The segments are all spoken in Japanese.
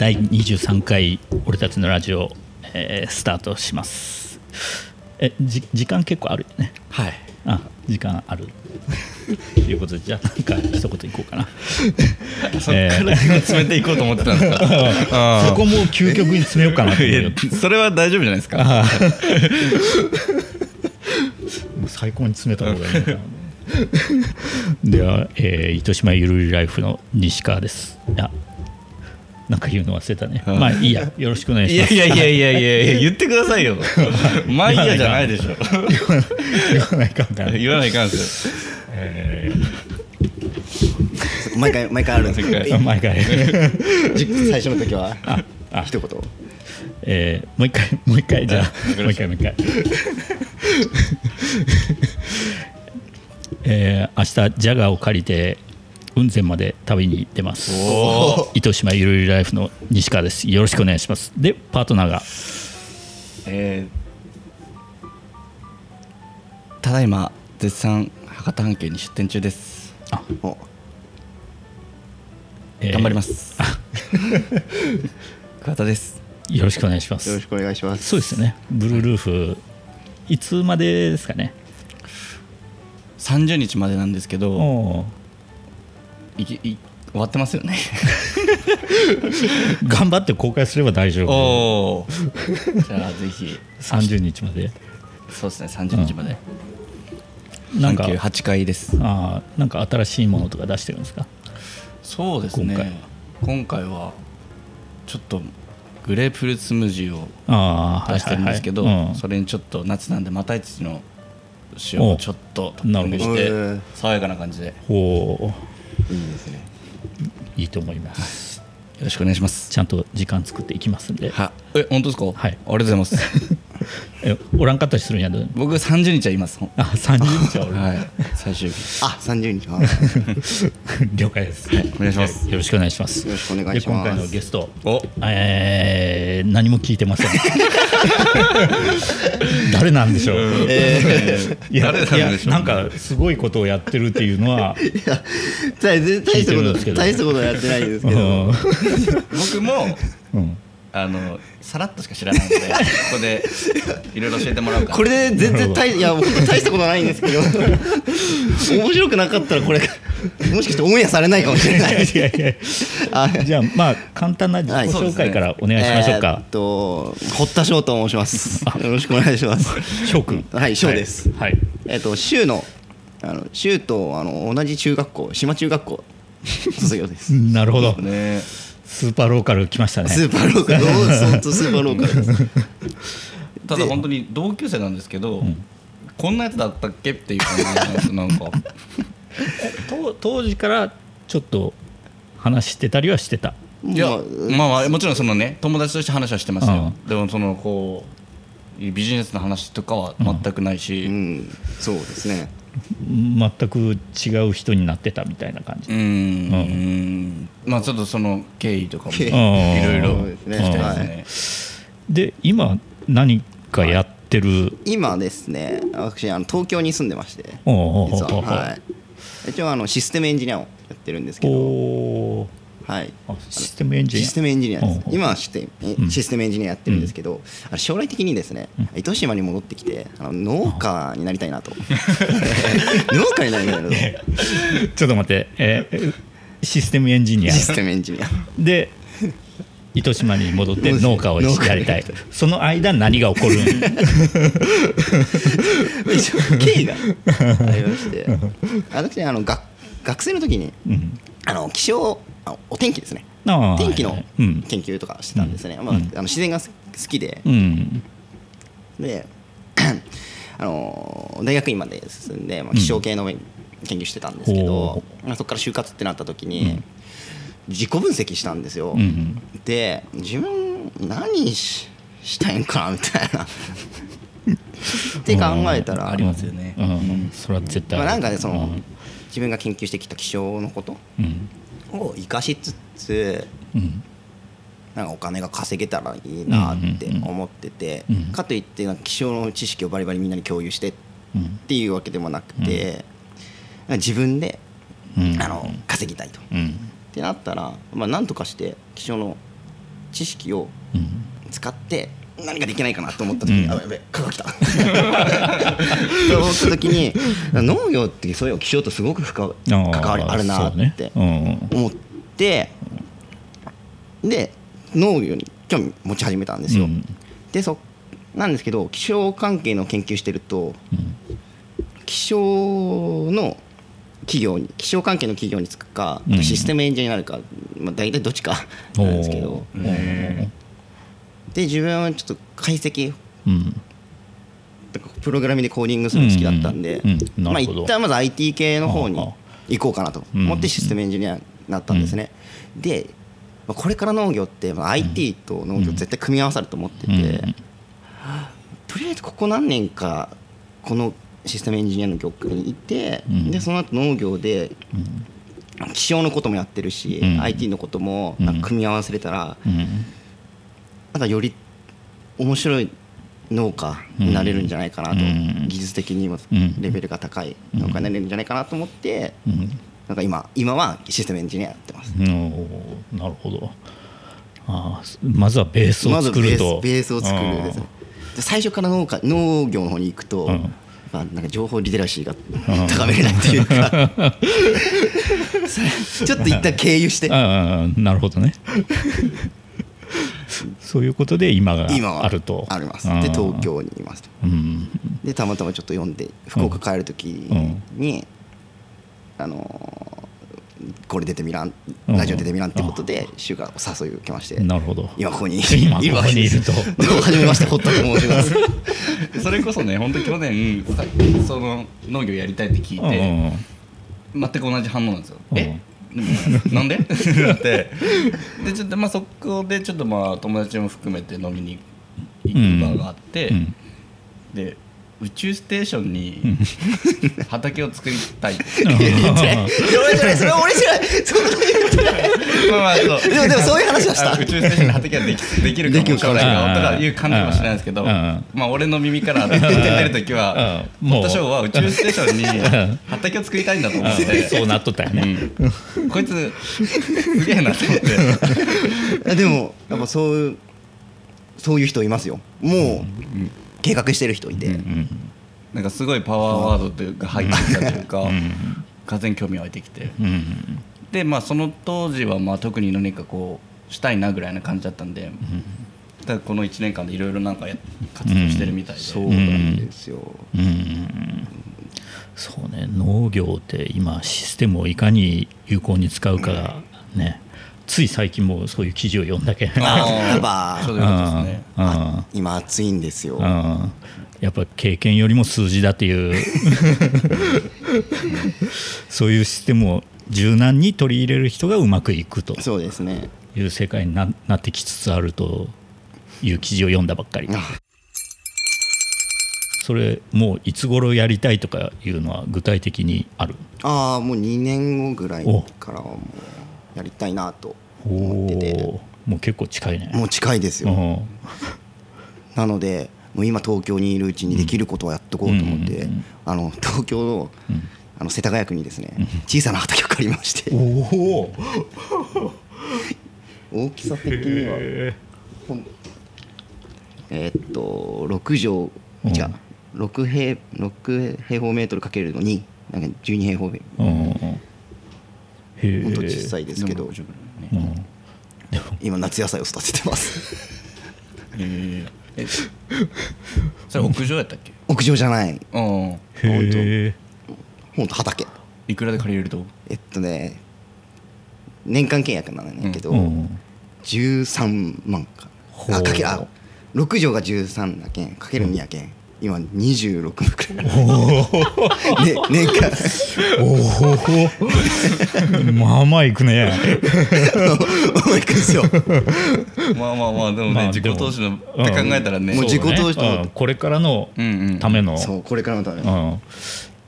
第23回俺たちのラジオ、えースタートします。えじ時間結構あるよね。はい。あ時間ある。ということでじゃあなんか一言いこうかな。そっから詰めていこうと思ってたんですか？そこも究極に詰めようかなと思うよ。いやそれは大丈夫じゃないですか？最高に詰めた方がいいでは、えー糸島ゆるりライフの西川ですなんか言うの忘れたね。はいまあいいや。よろしくお願いいします。やいやいやいやいやい。や言ってくださいよ。まあいいやじゃないでしょ。言わないかんから。言わないかんですよ。え毎回毎回あるんですけど毎回。じ最初の時は？ああ。一言。えーもう一回もう一回じゃあ。もう一回もう一回。えー明日ジャガーを借りて雲仙まで旅に出ます。糸島ゆるりライフの西川です。よろしくお願いします。でパートナーが。えーただいま絶賛博多半径に出店中です。お。えー。頑張ります。桑田です。よろしくお願いします。よろしくお願いします。そうですよね。ブルールーフいつまでですかね？30日までなんですけどいきい終わってますよね。頑張って公開すれば大丈夫。おおじゃあぜひ。30日まで？そうですね30日まで。なんか半径8回です。あーなんか新しいものとか出してるんですか？そうですね。今今回回はちょっとグレープフルーツスムージーをああ出してるんですけど、はいはいはい。うん。それにちょっと夏なんでまたいつの塩をちょっとトッピングしなて爽やかな感じで。よおーいいですね。いいと思います。ろしくお願いします。ちゃんと時間作っていきますんで。はえ本当ですか？はい。ありがとうございます。えおらんかったりするんやで。僕30日はいます。あ30日は俺、はい。最終日。あ30日。は 了解です、お願いします。よろしくお願いします。よろしくお願いします。で今回のゲスト。お。えー何も聞いてません 誰なんでしょう、いや誰なんでしょう？いやなんかすごいことをやってるっていうのは、大大したこ聞いてるんですけどと大したことはやってないんですけうどん。僕もうんあのさらっとしか知らないのでここでいろいろ教えてもらうからこれで全然大いや本当大したことないんですけど 面白くなかったらこれもしかしてオンエアされないかもしれない。いやいやあじゃあまあ簡単な自己はい。紹介からお願いしましょうか。えーっ。と堀田翔と申します。よろしくお願いします。翔くん。はい翔です。はい。えっと州のあの州とあの同じ中学校島中学校 卒業です。なるほど。ねスーパーローカル来ましたね。スーパーローカル。本当スーパーローカルです。ただ本当に同級生なんですけど、こんなやつだったっけっていう感じなんですなんか。と当時からちょっと話してたりはしてた？いやまあまあまあもちろんそのね友達として話はしてますよ、でもそのこうビジネスの話とかは全くないし、うん。そうですね全く違う人になってたみたいな感じ。うーん。まあちょっとその経緯とかもいろいろですね。聞きたいはいですね。で今何かやってる？今ですね私あの東京に住んでまして実は。はい。一応あのシステムエンジニアをやってるんですけおど。おはい。システムエンジニア。システムエンジニアです。今はシステムうん。システムエンジニアやってるんですけど、将来的にですね、糸島に戻ってきてあの 農家になりたいなと。農家になりたいなと。ちょっと待って。えーシステムエンジニア。システムエンジニア。で糸島に戻って農家をやりたい。その間何が起こるん？一応経緯がありまして私あの学学生の時にうん。あの気象あお天気ですね。天気の研究とかしてたんですね、まあ、うん。あの自然が好きで。うん。であの大学院まで進んで、まあ、気象系の研究してたんですけどほ、まあ、そこから就活ってなった時に、自己分析したんですよ、うんで自分何ししたいんかなみたいな。って考えたら、ありますよね。うん。それは絶対まあ、なんかねその、うん。自分が研究してきた気象のことうんを生かしつつうん。なんかお金が稼げたらいいなって思ってて、かといってなんか気象の知識をバリバリみんなに共有してっうん。ていうわけでもなくて、自分でうん。あの稼ぎたいと。っうん。てなったら、まあ、なんとかして気象の知識をうん。使って何かできないかなと思った時に、うん。あやべ蚊が来た。と思った時に農業ってそういう気象とすごく関わりあるなって思ってで農業に興味持ち始めたんですよ、うん。でそなんですけど気象関係の研究してるとうん。気象の企業に気象関係の企業に就くか、うん。システムエンジニアになるか、まあ、大体どっちかなんですけどで自分はちょっと解析うん。プログラミングでコーディングするの好きだったんで、うんうんうん。まあ一旦まず IT 系の方に行こうかなと。思ってシステムエンジニアになったんですね、でまあこれから農業ってまあ IT と農業絶対組み合わさると思ってて、うんとりあえずここ何年かこのシステムエンジニアの業界にいて、うん。でその後農業で気象のこともやってるし、うん。IT のこともなんか組み合わせれたら、うんなんかより面白い農家になれるんじゃないかなと、うん。技術的にもうんレベルが高い農家になれるんじゃないかなと思って、うん。なんか今今はシステムエンジニアやってます。うんなるほど。あーまずはベースをまずベー作ると。スベースを作るです最初から農家農業の方に行くと、うん。まあ、なんか情報リテラシーが高めれないっていうか。ちょっと一旦経由して。ああなるほどねそういうことで今があると。あります。で東京にいます。とうん。でたまたまちょっと読んで福岡帰る時に、あのーこれ出てみらんうん。ラジオ出てみらんってことで週がお誘いを受けましてなるほど。今ここに 今いるわけですここにいると。どうもはじめまして堀田と申します。それこそね本当去年さその農業やりたいって聞いて、うん。全く同じ反応なんですよ。うん。え なんで？って。なってでちょっとまあそこでちょっとまあ友達も含めて飲みに行く場があって、うん。で宇宙ステーションに畑を作りたい。っていや俺じゃないそれは俺じゃない。そんな言ってないまあまあそう。でもでもそういう話はした。あ宇宙ステーションに畑ができできるかもしれないよとかいう感じかもしれないですけどまあ俺の耳から出てる時は堀田翔は宇宙ステーションに畑を作りたいんだと思って。うん。そうなっとったよね、うん。こいつすげえなと思って。でもやっぱそういうそういう人いますよ。もう計画してる人いて、うんなんかすごいパワーワードというか入ってきたというかうんがぜ興味湧いてきて。うんでまあその当時はまあ特に何かこうしたいなぐらいな感じだったんでだこの1年間でいろいろなんかや活動してるみたいで、そうなんですよ、うんそうね。農業って今システムをいかに有効に使うかがねつい最近もそういう記事を読んだけんあやっぱちょ うですね。うん。今暑いんですよ、うん。やっぱ経験よりも数字だっていう。そういうシステムを柔軟に取り入れる人がうまくいくと。そうですね。いう世界にななってきつつあるという記事を読んだばっかりあ。それもういつ頃やりたいとかいうのは具体的にある？あーもう2年後ぐらいからはもうやりたいなと思ってて。もう結構近いね。もう近いですよ、うん。なのでもう今東京にいるうちにできることはやっとこうと思って、うんあの東京の,、うん。あの世田谷区にですね小さな畑を借りまして。おお大きさ的にはえーっと6畳じゃ6平6平方メートルかけるのになんか12平方メートうんへえルほんと小さいですけどでも60ぐうん今夏野菜を育ててます。えーえそれ屋上やったっけ？屋上じゃない。うん。へえほんと畑。いくらで借りれると？えっとね年間契約なんだけど、うん。13万か。あかけあ6畳が13だけん。かける2やけん今26くらい、ね、年間。おおまあまあいくね。思いくんですよ。まあまあまあでもね、まあ自己投資のって考えたらね、もう自己投資そうねうん。これからのうんうん。ための。そうこれからのためうん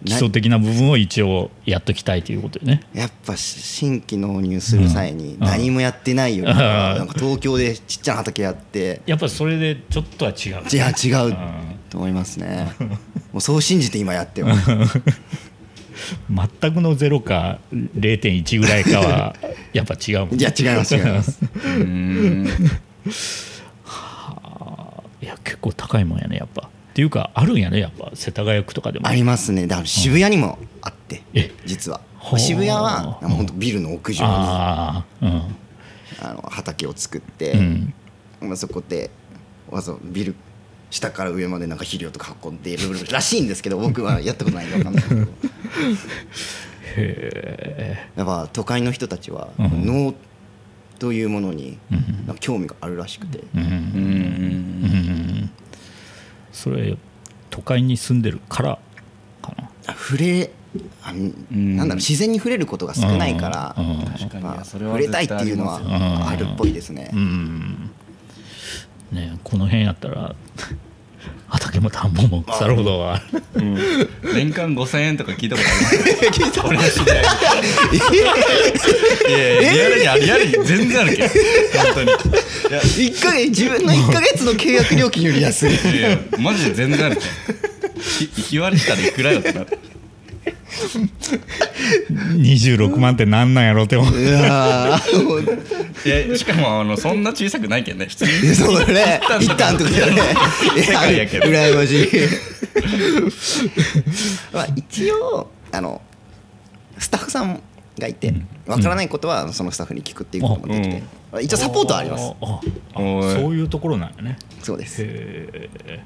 基礎的な部分を一応やっときたいということでね。やっぱ新規納入する際にうん。何もやってないよりはうん。なんか東京でちっちゃな畑やってやっぱそれでちょっとは違う。いや違ううん。と思いますね。もうそう信じて今やってます。全くのゼロか0.1ぐらいかはやっぱ違うもんいや違います違います。うーんいや結構高いもんやねやっぱっていうかあるんやねやっぱ世田谷区とかでも。ありますね。だから渋谷にもあってえ？実は。渋谷は本当ビルの屋上にあああの畑を作って、うん。うんまあ、そこでわざわざビル下から上までなんか肥料とか運んでるらしいんですけど僕はやったことないんで分かんないけど。へやっぱ都会の人たちはうん。農というものに興味があるらしくて、えうんうんうんそれ都会に住んでるからかな。触れあんなんだろう自然に触れることが少ないから、触れたいっていうのはあるっぽいですね、うん。ねこの辺やったら畑も田んぼも腐るほどは。うん。年間5000円とか聞いたことあります？聞いた俺の知り合いいや。いやリアルにあリアルに全然あるけど。本当に。一ヶ月自分の1か月の契約料金より安い。いマジで全然あるじゃんひ日割りしたらいくらよってなる26万ってなんなんやろって思う。いやしかもあのそんな小さくないけどね。普通に。そうね。一旦とか。ね。世界やけど。羨ましい。まあ一応あのスタッフさんがいてわからないことはそのスタッフに聞くっていうこともできて、一応サポートはあります。そういうところなんやね。そうです。へえ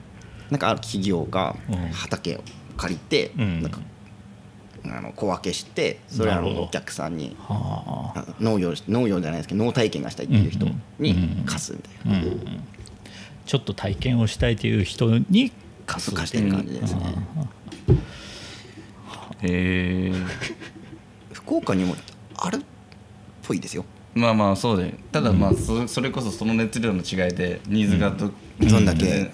なんかある企業がうん。畑を借りて、うん。なんかあの小分けしてそれお客さんにはああ。農業農業じゃないですけど農体験がしたいっていう人に貸すみたいな、うんちょっと体験をしたいという人に貸す貸してる感じですね、へえ 福岡にもあるっぽいですよ。まあまあそうで。ただまあそそれこそその熱量の違いでニーズがどどんだけね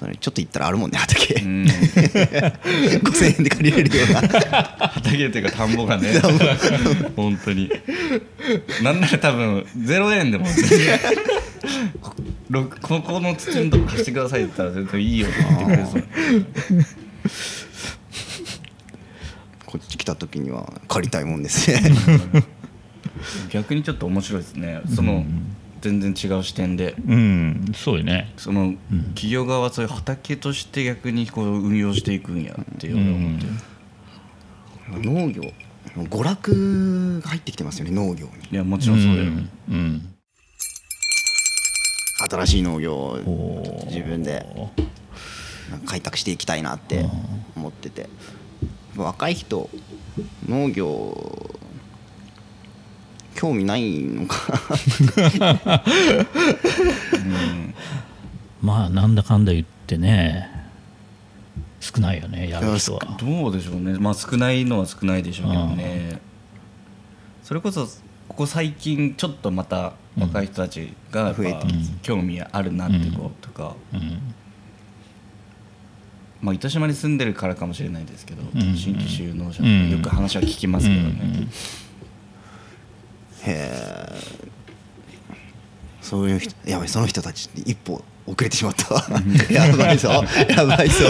それちょっと行ったらあるもんね畑、うん。5000円で借りれるような。畑っていうか田んぼがね。本当に。なんなら多分0円でもころここの土のとこ貸してくださいって言ったら絶対いいよって言ってくれそう。こっち来た時には借りたいもんですね。逆にちょっと面白いですね。その全然違う視点で。うんそうよね。その企業側はそういう畑として逆にこう運用していくんやっていうのを思って農業娯楽が入ってきてますよね農業に。いやもちろんそうだよ、んうん。新しい農業を自分で開拓していきたいなって思ってて。若い人農業興味ないのか。まあなんだかんだ言ってね少ないよねやる人は。どうでしょうね。まあ少ないのは少ないでしょうけどね。それこそここ最近ちょっとまた若い人たちが増えてき興味あるなってことか、うん。まあ、糸島に住んでるからかもしれないですけど、ん。新規就農者うん。よく話は聞きますけどね、へえそういう人やばいその人たち一歩遅れてしまったわ。やばいぞ。やばいぞ。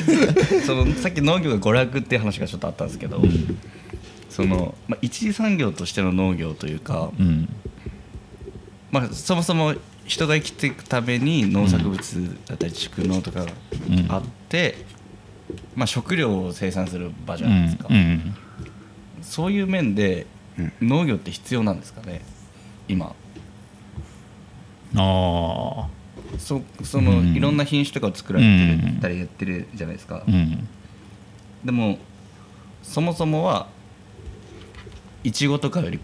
そのさっき農業が娯楽っていう話がちょっとあったんですけど、その、まあ、一次産業としての農業というか、うん。まあ、そもそも人が生きていくために農作物だったり畜農とかがあって、まあ、食料を生産する場じゃないですか、うん。そういう面で農業って必要なんですかね？今。ああそその、うん。いろんな品種とかを作られてたりやってるじゃないですか、うん。でもそもそもはいちごとかより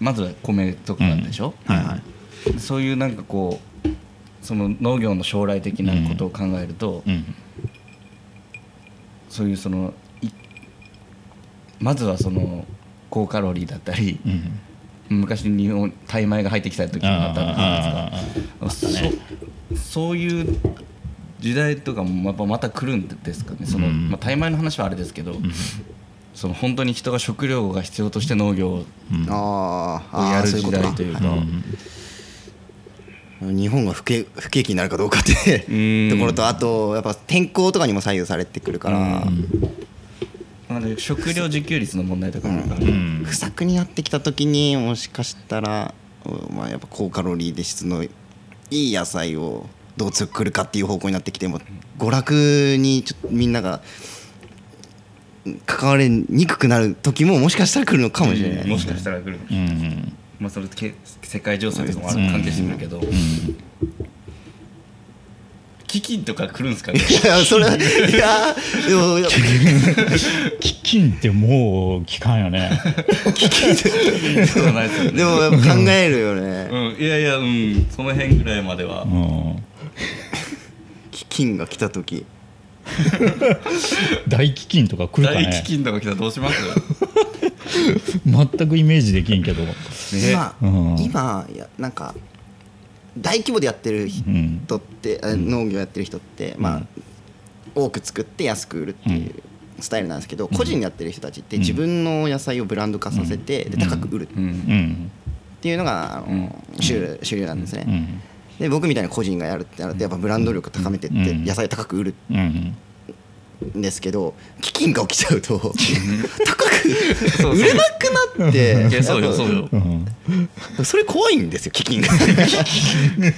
まずは米とかなんでしょ、はいはい。そういうなんかこうその農業の将来的なことを考えると、うん。そういうそのいまずはその高カロリーだったりうん。昔日本タイ米が入ってきた時もあったじゃあないですかそそういう時代とかもやっぱまた来るんですかねその、うんまあ、タイ米の話はあれですけど、その本当に人が食料が必要として農業をやる時そういうことか。代というか。日本が不景不景気になるかどうかってうん。ところとあとやっぱ天候とかにも左右されてくるからなので食料自給率の問題とか不作になってきた時にもしかしたらまあ、やっぱ高カロリーで質のいい野菜をどう作るかっていう方向になってきても娯楽にちょっとみんなが関わりにくくなる時ももしかしたら来るのかもしれない、もしかしたら来る、うんまあそれけ世界情勢とかもあるうん。関係してくるけど、飢饉とか来るんですかね？いやそれいやでも基金ってもう聞かんよね。そうはないですよね。でも考えるよね。うん、いやいやうんその辺ぐらいまでは。うん。飢饉が来た時。大飢饉とか来るか大ね飢饉とか来たらどうします？全くイメージできんけど。今、うん。今いやなんか大規模でやってる人って、あ農業やってる人って、まあ多く作って安く売るっていうスタイルなんですけど、個人でやってる人たちってうん。自分の野菜をブランド化させて、で高く売るっう。うん。んていうのがあの、主流主流なんですね、うん。で僕みたいな個人がやるってなるとやっぱブランド力高めてってうん。野菜高く売るうんんですけど飢饉が起きちゃうと高く売れなくなってそうよそうよ。うん。それ怖いんですよ飢饉が。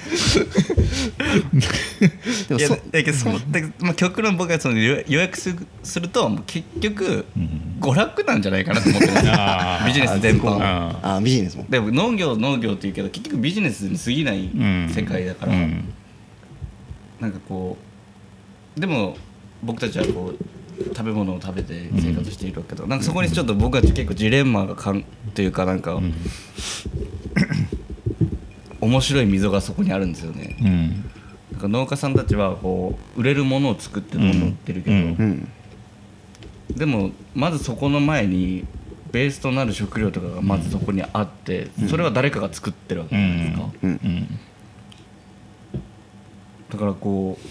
でもいやそだけどそうだけどまあ、極論僕がその予予約すると結局うん。娯楽なんじゃないかなと思ってます。ビジネス全般。ああビジネスも。でも農業農業っていうけど結局ビジネスに過ぎないうん世界だから、うん。なんかこうでも僕たちはこう食べ物を食べて生活しているわけど、なんかそこにちょっと僕は結構ジレンマがかんというかなんか、うん。面白い溝がそこにあるんですよね、うん。なんか農家さんたちはこう売れるものを作ってどんどん売ってるけど、うん。うん。でもまずそこの前にベースとなる食料とかがまずそこにあって、それは誰かが作ってるわけじゃないですか、だからこう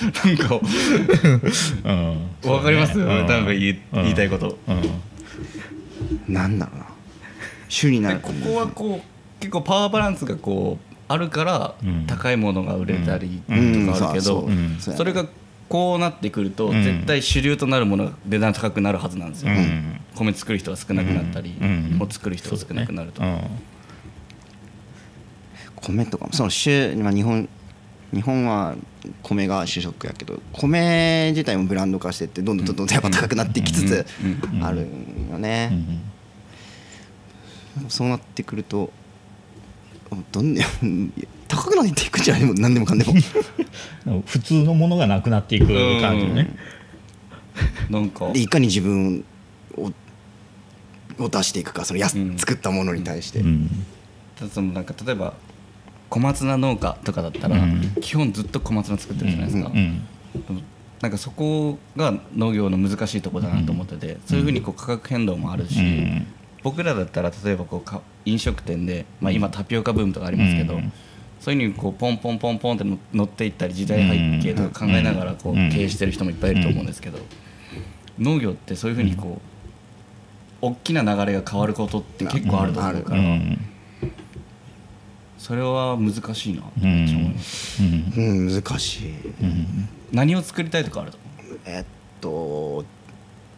なんかうん。わかります、うん。なんか言いうん言いたいこと、うん。なんだろうな。主になるでここはこう結構パワーバランスがこうあるからうん。高いものが売れたりとうんかあるけどそううん。そう。それがこうなってくるとうん。絶対主流となるものが値段高くなるはずなんですよ、うん。米作る人が少なくなったり、うん。もう作る人が少なくなると、米とかも。その主、まあ、日本日本は米が主食やけど米自体もブランド化してってどんどんどんどんやっぱ高くなってきつつあるんようね、ん。そうなってくるとどん高くなっていくんじゃないもう何でもかんでも。うん普通のものがなくなっていく感じね。なんか。でいかに自分をを出していくかそのやすうん。作ったものに対して、うん。そのなんか例えば小松菜農家とかだったら、うん。基本ずっと小松菜作ってるじゃないですか、うんなんかそこが農業の難しいところだなと思ってて、そういうふうにこう価格変動もあるし、うん。僕らだったら例えばこうか飲食店で、まあ、今タピオカブームとかありますけど、うん。そういうふうにこうポンポンポンポンっての乗っていったり時代背景とか考えながらこううん。経営してる人もいっぱいいると思うんですけど、農業ってそういうふうにこう大きな流れが変わることって結構あると思うから、うんそれは難しいなうん。うん、難しい。うん。何を作りたいとかあるとえっと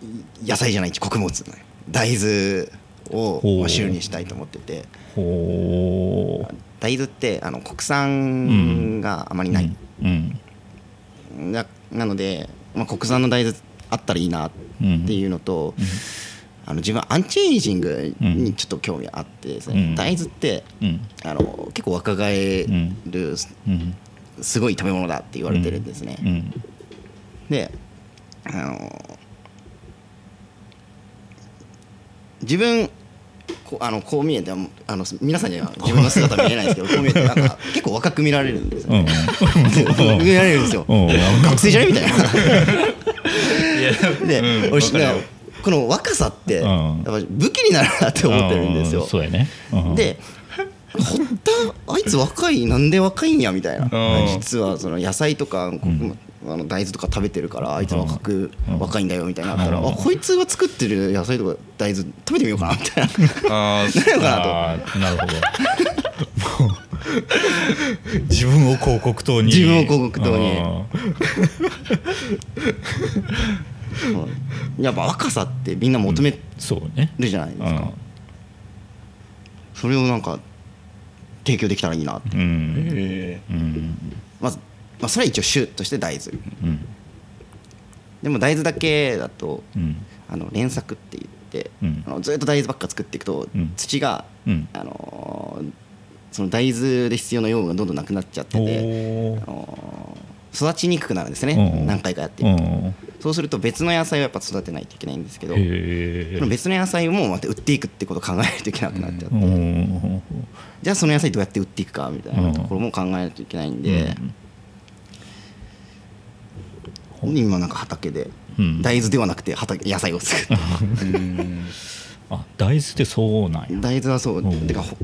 い野菜じゃない穀物。ね大豆を主にしたいと思ってて。大豆ってあの国産があまりない、うん。ななので、まあ、国産の大豆あったらいいなっていうのと、あの自分はアンチエイジングにちょっと興味あってですね、うん。大豆ってうん。あの結構若返るうんすごい食べ物だって言われてるんですね、うん。であの自分こうあのこう見えてあの皆さんには 自分の姿見えないんですけどこう見えてなんか結構若く見られるんですよ、うん。ね 見られるんですよ。うん。学生じゃねみたいな。いやで、うん。俺この若さってうん。やっぱ武器になるなって思ってるんですよ。うんそうやね。うん。で堀田あいつ若いなんで若いんやみたいな。うん。実はその野菜とか、こあの大豆とか食べてるからあいつ若くうん。若いんだよみたいなのあったら、うん。あこいつが作ってる野菜とか大豆食べてみようかなみたいな。なるのかなと。なるほど。自分を広告塔に。自分を広告塔に。うんやっぱ若さってみんな求めそうね。るじゃないですか、それをなんか提供できたらいいなって。うん。へうん。まず、まあ、それは一応主として大豆。うん。でも大豆だけだとうん。あの連作って言って、うん。あのずっと大豆ばっか作っていくと、うん。土が、うん。あのーその大豆で必要な養分がどんどんなくなっちゃっておて、ー。あのー育ちにくくなるんですね、うん。何回かやって。ういくと、んそうすると別の野菜をやっぱ育てないといけないんですけど別の野菜をもまた売っていくってことを考えないといけなくなっちゃって、うんじゃあその野菜どうやって売っていくかみたいなところも考えないといけないんで、今なんか畑でうん。大豆ではなくて畑野菜を作るえうん。あ大豆ってそうなんや。大豆はそう。うん。てかほ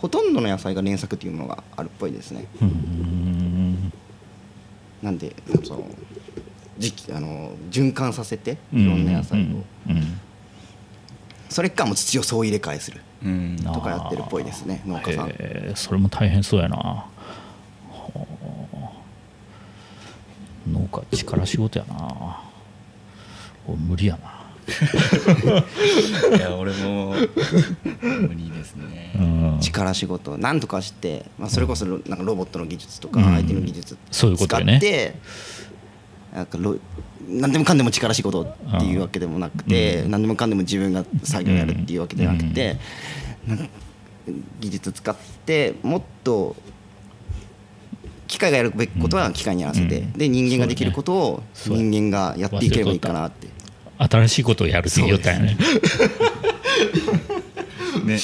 ほとんどの野菜が連作っていうものがあるっぽいですね。うんなんでそのあの循環させていろんな野菜を、うん。うん。それかもう土を総入れ替えする。うん。とかやってるっぽいですね農家さん。へえそれも大変そうやな。はあ農家力仕事やな。お無理や いや俺も無理ですね。な、うん、力仕事。なんとかして、まあ、それこそロなんかロボットの技術とかうん。IT の技術そういうことよね。使ってなんかロ何でもかんでも力仕事っていうわけでもなくて、うん。何でもかんでも自分が作業やるっていうわけではなくて、なんか技術使ってもっと機械がやるべきことは機械にやらせて、うん。で人間ができることを人間がやっていければいいかな。って。新しいことをやるって言ったんやね。ね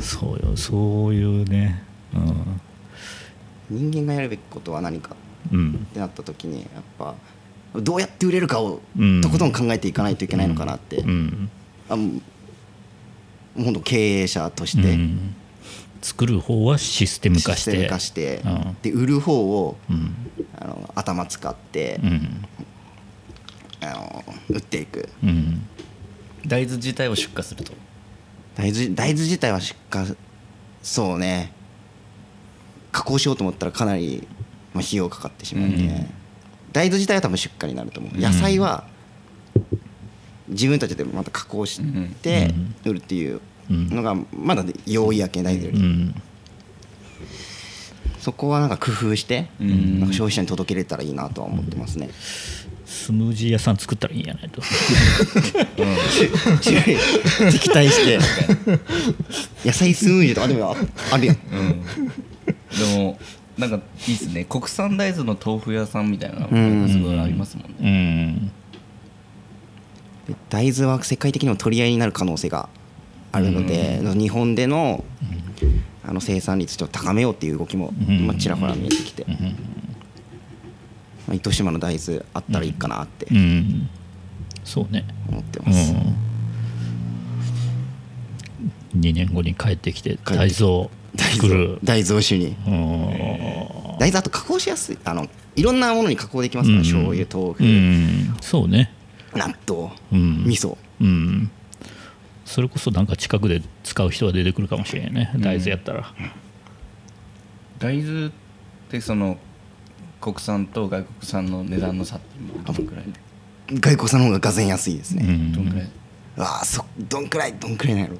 そうよそういうね。人間がやるべきことは何か？うん、うんってなった時にやっぱどうやって売れるかをうん。とことん考えていかないといけないのかなって、うん。あもう経営者として。うん。作る方はシステム化して。システム化して、うん。で売る方をうん。あの頭使って、うん。あの売っていく。うん。大豆自体を出荷すると。大豆大豆自体は出荷そうね。加工しようと思ったらかなり、まあ、費用かかってしまうんで、うん。大豆自体は多分出荷になると思う。野菜は自分たちでまた加工して売るっていうのがまだ容易やけん大豆より、うん。そこはなんか工夫して、うん。なんか消費者に届けれたらいいなとは思ってますね、スムージー屋さん作ったらいいんやないと。種類 敵対して。野菜スムージーとかでもああるやん。うん。でもなんかいいっすね。国産大豆の豆腐屋さんみたいなのうん。がすごいありますもんうね大豆は世界的にも取り合いになる可能性があるので、日本でのあの生産率ちょっと高めようっていう動きも、うん。まあ、ちらほら見えてきて、まあ、糸島の大豆あったらいいかなって。うん。そうね。思ってうます、ん。2年後に帰ってきて。大豆を作る。大豆を主に。うん。大豆あと加工しやすい。あのいろんなものに加工できますから、うん。醤油豆腐、うん。そうね。納豆、うん。味噌。うん。それこそなんか近くで使う人が出てくるかもしれんね。大豆やったら。大豆ってその国産と外国産の値段の差って今どのくらい？外国産の方ががぜん安いですね、うん。どんくらい？ああそどんくらい？どんくらいなんやろ。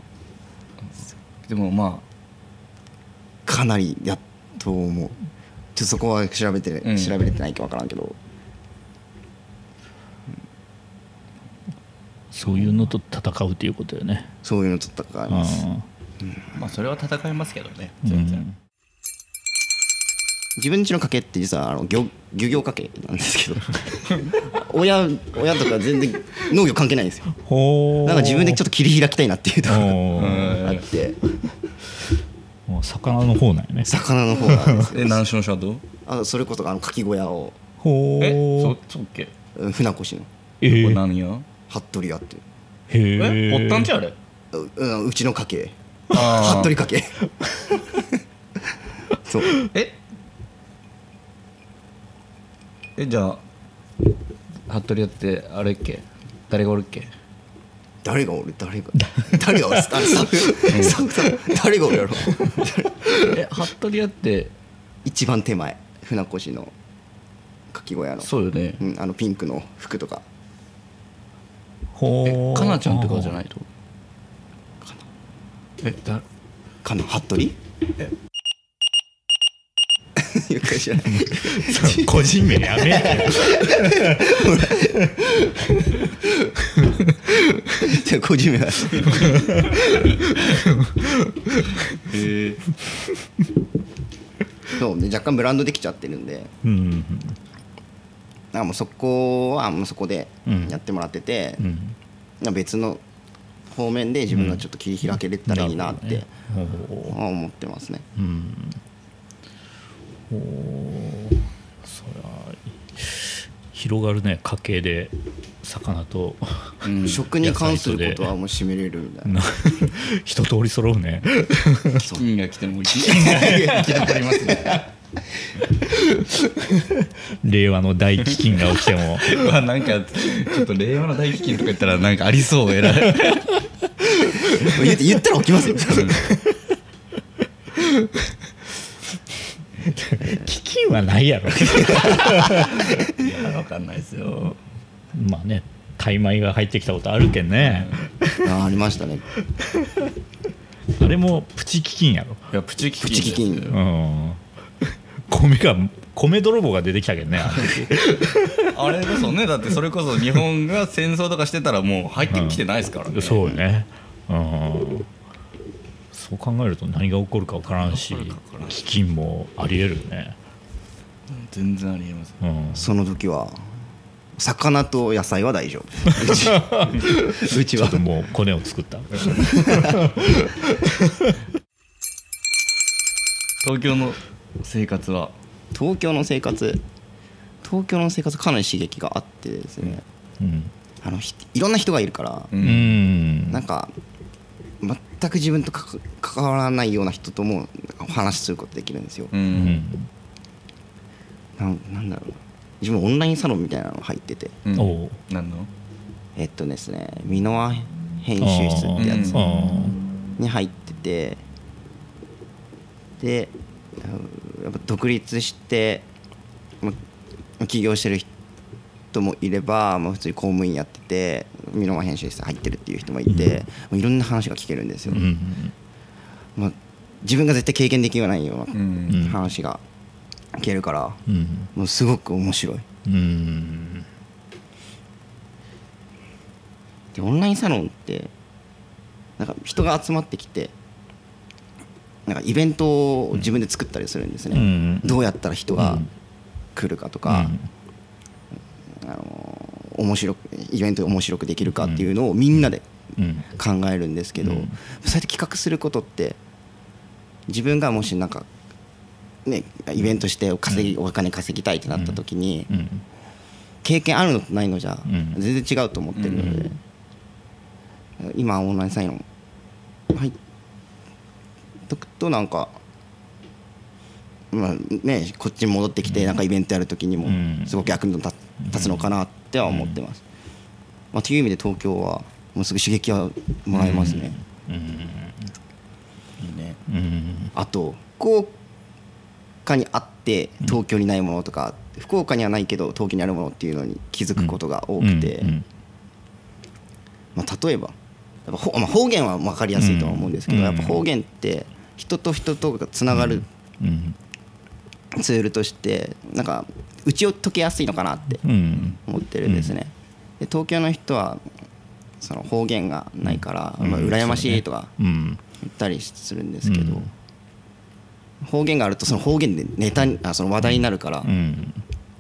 でもまかなりやっと思う。ちょっとそこは調べて、うん。調べれてないか分からんけど。そういうのと戦うっていうことよね。そういうのと戦います。あまあそれは戦いますけどね。うん。全然、自分家の家系って実はあの漁漁業家系なんですけど。親親とか全然農業関係ないんですよ。なんか自分でちょっと切り開きたいなっていうところおがー。あってもう魚の方なんやね。魚の方なんです。よ え南昌シャドウあそれこそあのかき小屋を。ほうえそそうっけ？うん船越の。えこれー何や？服部屋ってへええおったんちゃうあれ？ううんうちの家系。服部家系。そう。え？えじゃあ服部やってあれっけ？誰がおるっけ？誰がおる誰が誰がおるあスタッフスタッフさん誰がおやろえ服部やって一番手前船越のかき小屋のそうよねうん、あのピンクの服とかほうえかなちゃんとかじゃないとえだかな服部えいや知らないそう個人名やめて。じゃあ個人名は。えー、そうで若干ブランドできちゃってるんで。うんなんかもうそこはもうそこでうんやってもらってて、うん別の方面で自分がちょっと切り開けれたらいいなって思ってますね。うんおーそりゃ広がるね。家計で魚とうん。食に関することはもう締めれるみたいな。な 一通り揃うね。飢饉が来ても生き残りますね令和の大飢饉が起きても。うわなんかちょっと令和の大飢饉とか言ったらなんかありそう偉い。言って言ったら起きますよ。飢饉はないやろ。いやわかんないですよ。まあねタイ米が入ってきたことあるけんね。あありましたね。あれもプチ飢饉やろ。いやプチ飢饉プチ飢饉。ですようん。米が米泥棒が出てきたけどね。あれこそねだってそれこそ日本が戦争とかしてたらもう入ってきてないですからね、そうよね。うんそう考えると何が起こるか分からんしわからんし飢饉もありえるよね。全然ありえますうん。その時は魚と野菜は大丈夫。う ちうちは。ちょっともうコネを作った。東京の生活は？東京の生活？東京の生活かなり刺激があってですね、うん。あのひいろんな人がいるから、ううん。なんか全く自分と関わらないような人ともお話しすることできるんですよ、ううん。んなんなんだろうな。自分オンラインサロンみたいなの入ってて。うん。何の？えっとですね箕輪編集室ってやつ。に入ってて。でうんやっぱ独立してま起業してる人もいれば、まあ、普通に公務員やってて箕輪編集室入ってるっていう人もいて、もういろんな話が聞けるんですよ、ーうんまあ、自分が絶対経験できないような話が聞けるから、うん。もうすごく面白い。うん。でオンラインサロンってなんか人が集まってきてなんかイベントを自分で作ったりするんですね、うん。どうやったら人が来るかとか、うんあの面白くイベントが面白くできるかっていうのをみんなでうん。考えるんですけど、うん。そうやって企画することって自分がもしなんかねイベントして稼ぎ、お金稼ぎたいってなった時に、うん。経験あるのとないのじゃうん。全然違うと思ってるので、今オンラインサイン入っとくとなんかまあねこっちに戻ってきてなんかイベントやる時にもうん。すごく役に立立つのかなっては思ってます、まあ、という意味で東京はもうすぐ刺激はもらえますね、うん。いいね。うん。あと福岡にあって東京にないものとか、福岡にはないけど東京にあるものっていうのに気づくことが多くて、うん。まあ、例えばやっぱほ、まあ、方言は分かりやすいとは思うんですけど、うん。やっぱ方言って人と人とがつながるうんツールとしてなんか打ち解けやすいのかなってうん。思ってるんですね。で東京の人はその方言がないから、うん。まあ、羨ましいとかうん。言ったりするんですけど、うん。方言があるとその方言でネタにあその話題になるから、うん。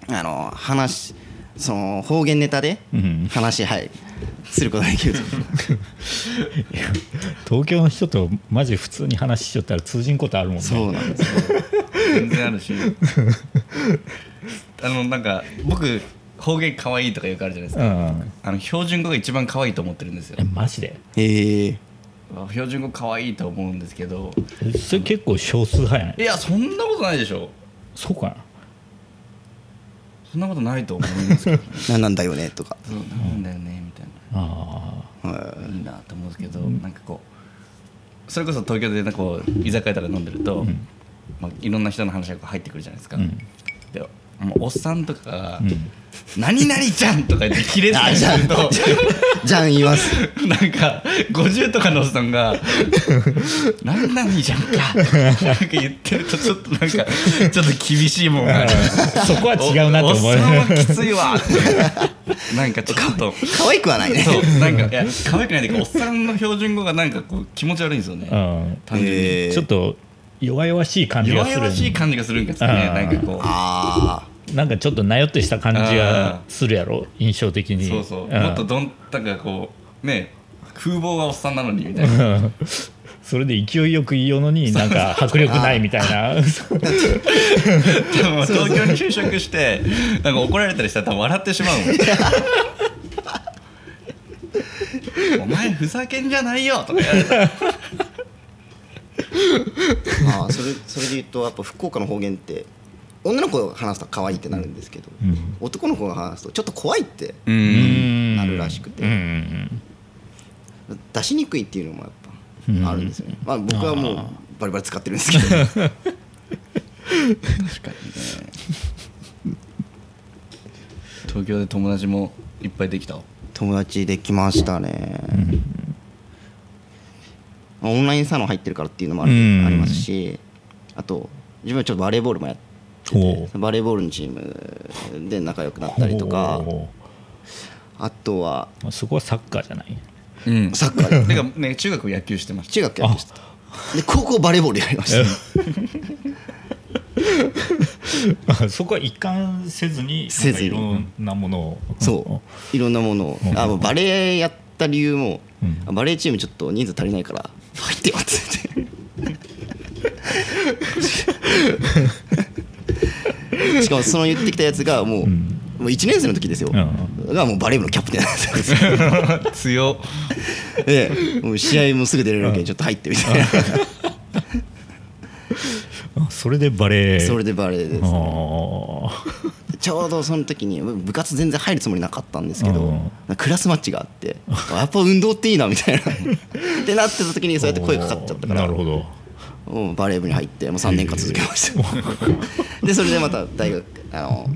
あの話その方言ネタでうん。話はいすることができると。東京の人とマジ普通に話しちゃったら通じんことあるもんね。そうなんですよ全然あるし。あのなんか僕方言可愛いとかよくあるじゃないですか、うんあの標準語が一番可愛いと思ってるんですよ。えマジで？へえ。標準語可愛いと思うんですけど。それ結構少数派やないいやそんなことないでしょ。そうかな。そんなことないと思いますけど、ね、何なんだよねとか。そうなんだよねみたいな。あはいいいなと思うんですけど、なんかこうそれこそ東京でなんかこう居酒屋とか飲んでると、まあ、いろんな人の話が入ってくるじゃないですか、うん。でもうおっさんとかがうん「何々ちゃん!」とか言ってキレてたりするとじゃん言います。なんか50とかのおっさんが「何々じゃんか」なんか言ってるとちょっとなんか ちょっと厳しいもんが。あるそこは違うなと思う。おおっさんはきついわ。なんかちょっと可愛くはないね。そうなんかいや可愛くないっていうかおっさんの標準語がなんかこう気持ち悪いんですよね。うん。単純に。えーちょっと弱々しい感じが弱する々しい感じがするんですかねなんかこう。あなんかちょっとなよってした感じがするやろ？印象的に。そうそう、んもっとどんなんかこうね風貌がおっさんなのにみたいな。うん。それで勢いよく言いようのになんか迫力ないみたいな。でも東京に就職してなんか怒られたりしたら多分笑ってしまうもん。お前ふざけんじゃないよとか言われたま あそれそれで言うとやっぱ福岡の方言って女の子が話すと可愛いってなるんですけど、うん。男の子が話すとちょっと怖いってううん。んなるらしくて。うん。出しにくいっていうのもやっうん。ぱあるんですよね、まあ僕はもうバリバリ使ってるんですけど。確かにね。東京で友達もいっぱいできた？友達できましたね、まあオンラインサロン入ってるからっていうのもあるうん。ありますしあと自分はちょっとバレーボールもやってほてバレーボールのチームで仲良くなったりとかほあとはうそこはサッカーじゃない？うん。サッカー。でてかね中学野球してました。中学やってました。で高校バレーボールやりました。あそこは一貫せずにせずいろんなものを。そう。いろんなものを。うん。あバレーやった理由もうん。あバレーチームちょっと人数足りないから入ってよって言ってしかもその言ってきたやつがもう,、ん。もう1年生の時ですよ、うがもうバレー部のキャプテン。なんですよ強っ。で もう試合もすぐ出れるわけでちょっと入ってみたいな。あそれでバレー。それでバレーですあーちょうどその時に部活全然入るつもりなかったんですけどうん。クラスマッチがあってやっぱ運動っていいなみたいな。ってなってた時にそうやって声かかっちゃったからなるほど。バレー部に入ってもう3年間続けました。でそれでまた大学あの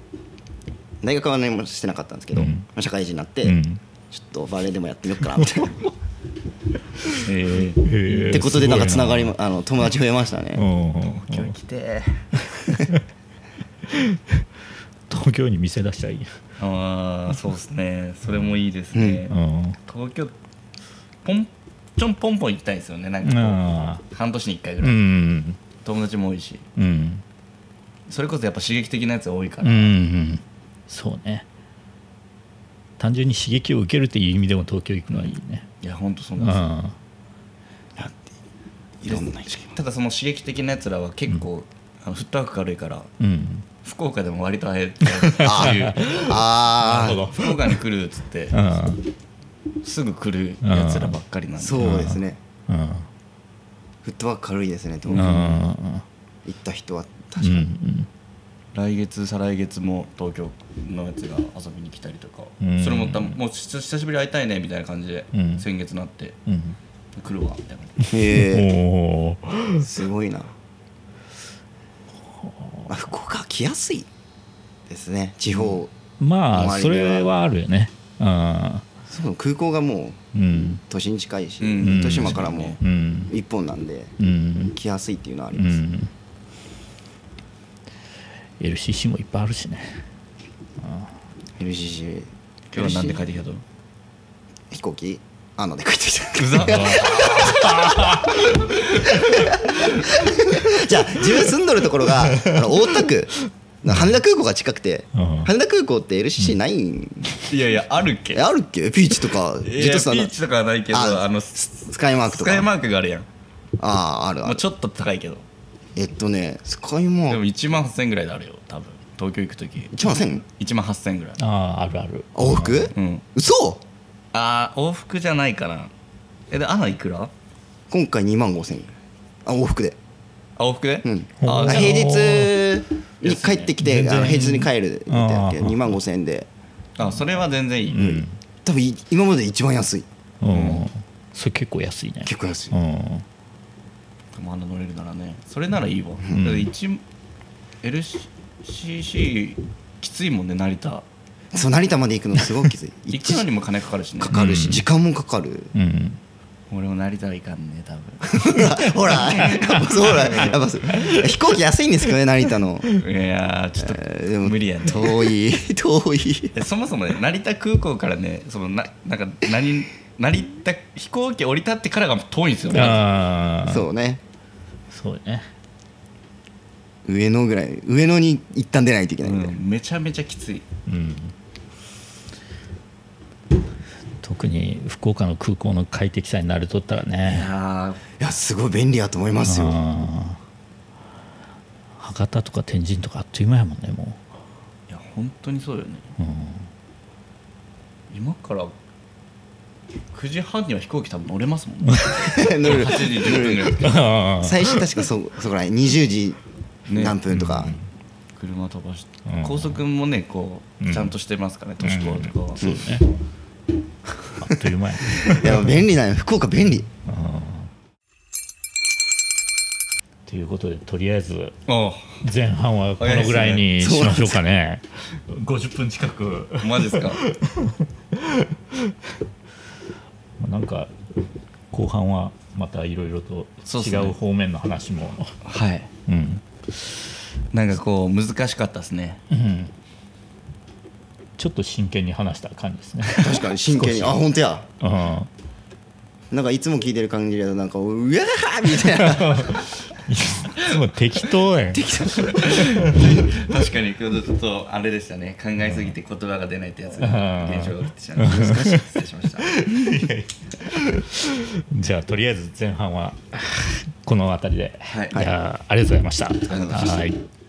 大学は何もしてなかったんですけど、うん。社会人になって、うん。ちょっとバレーでもやってみようかなみたいなえへー。ってことでなんかつながりすもあの友達増えましたね、今日来て 東京に店出したらいいああそうですね。それもいいですね、うん。東京ポンちょんポンポン行きたいですよね。なんか半年に1回ぐらい、ん。友達も多いし。うん。それこそやっぱ刺激的なやつが多いかうんら、うん。そうね。単純に刺激を受けるっていう意味でも東京行くのはいいね。いやほんとそんうなんですいろんな人ただその刺激的なやつらは結構、あのフットワーク軽いからうん福岡でも割と会えるっていうあ あなるほど。福岡に来るっつってうん。すぐ来るやつらばっかりなんで。そうですね。うん。フットワーク軽いですね東京。うん。行った人は確かに、うん来月再来月も東京のやつが遊びに来たりとか、うん。それもたもう久久しぶりに会いたいねみたいな感じで、うん。先月なって。うん。来るわみたいな。へえ すごいな、まあ、福岡は来やすいですね地方、まあそ周りではれはあるよね。うん。そう空港がもううん。都心近いし、うん。糸島からもうん。一本なんでうん。来やすいっていうのはあります、うん。LCC もいっぱいあるしね。LCC 今日はなんで帰ってきたと？飛行機あので帰ってきた。うざじゃあ自分住んどるところがあの大田区羽田空港が近くて、うん。羽田空港って LCC ないん、いやいやあるっけ？えあるっけ？ピーチとかジェットスターのピーチとかはないけどああのススカイマークとか。スカイマークがあるやん。あああるある。もうちょっと高いけど。えっとねスカイマでもーク1万8000円ぐらいであるよ多分。東京行く時。1万1000 1万8000円ぐらい。あああるある。往復？うん。嘘？あー往復じゃないかな。えでアナいくら？今回2万5000円。あ往復で。あ往復で？うん。あー平日に帰ってきて全然。あの平日に帰るみたいなあー。2万5000円で。あそれは全然いい、うん。多分い今までで一番安い。うん。それ結構安いね。結構安い。うん。でもあんな乗れるならね。それならいいわ、ん。だって 1L CC きついもんね成田そう成田まで行くのすごくきつい。行くのにも金かかるしね。かかるし、うん。時間もかかる。うん。俺も成田はいかんね多分。ほらやっぱそうほらやっぱそう。飛行機安いんですけどね成田の、いやーちょっとえーでも無理やね。遠い遠い。えそもそもね成田空港からねそのななんか何成田飛行機降り立ってからが遠いんですよねああそうね。そうね。上野ぐらい上野に一旦出ないといけないうん、めちゃめちゃきつい。うん特に福岡の空港の快適さになるとったらいねやいやすごい便利やと思いますよ。博多とか天神とかあっという間やもんねもーいや本当にそうよね。う、うん。今から9時半には飛行機多分乗れますもんね。乗る。8時10分ぐ最初確かそそこらへん20時ね。何分とか、車飛ばして、うん。高速もねこう、うん。ちゃんとしてますからね都市高とかは、そうね。あっという間や いや便利なんよ。福岡便利。ということでとりあえずあ前半はこのぐらいにしましょうかね。50分近く。あマジですか？なんか後半はまたいろいろと違う方面の話も。はい。うん。なんかこう難しかったですね。うんちょっと真剣に話した感じですね。確かに真剣に。あ本当や。うん。なんかいつも聞いてる感じだとなんかうわーみたいな。いつも適当やん。確かにちょっとあれでしたね。考えすぎて言葉が出ないってやつうん。現象が起きてしまいました。難 しい失礼しましたじゃあとりあえず前半はこの辺りで、はい。じゃあありがとうございました。りがとうございました。はい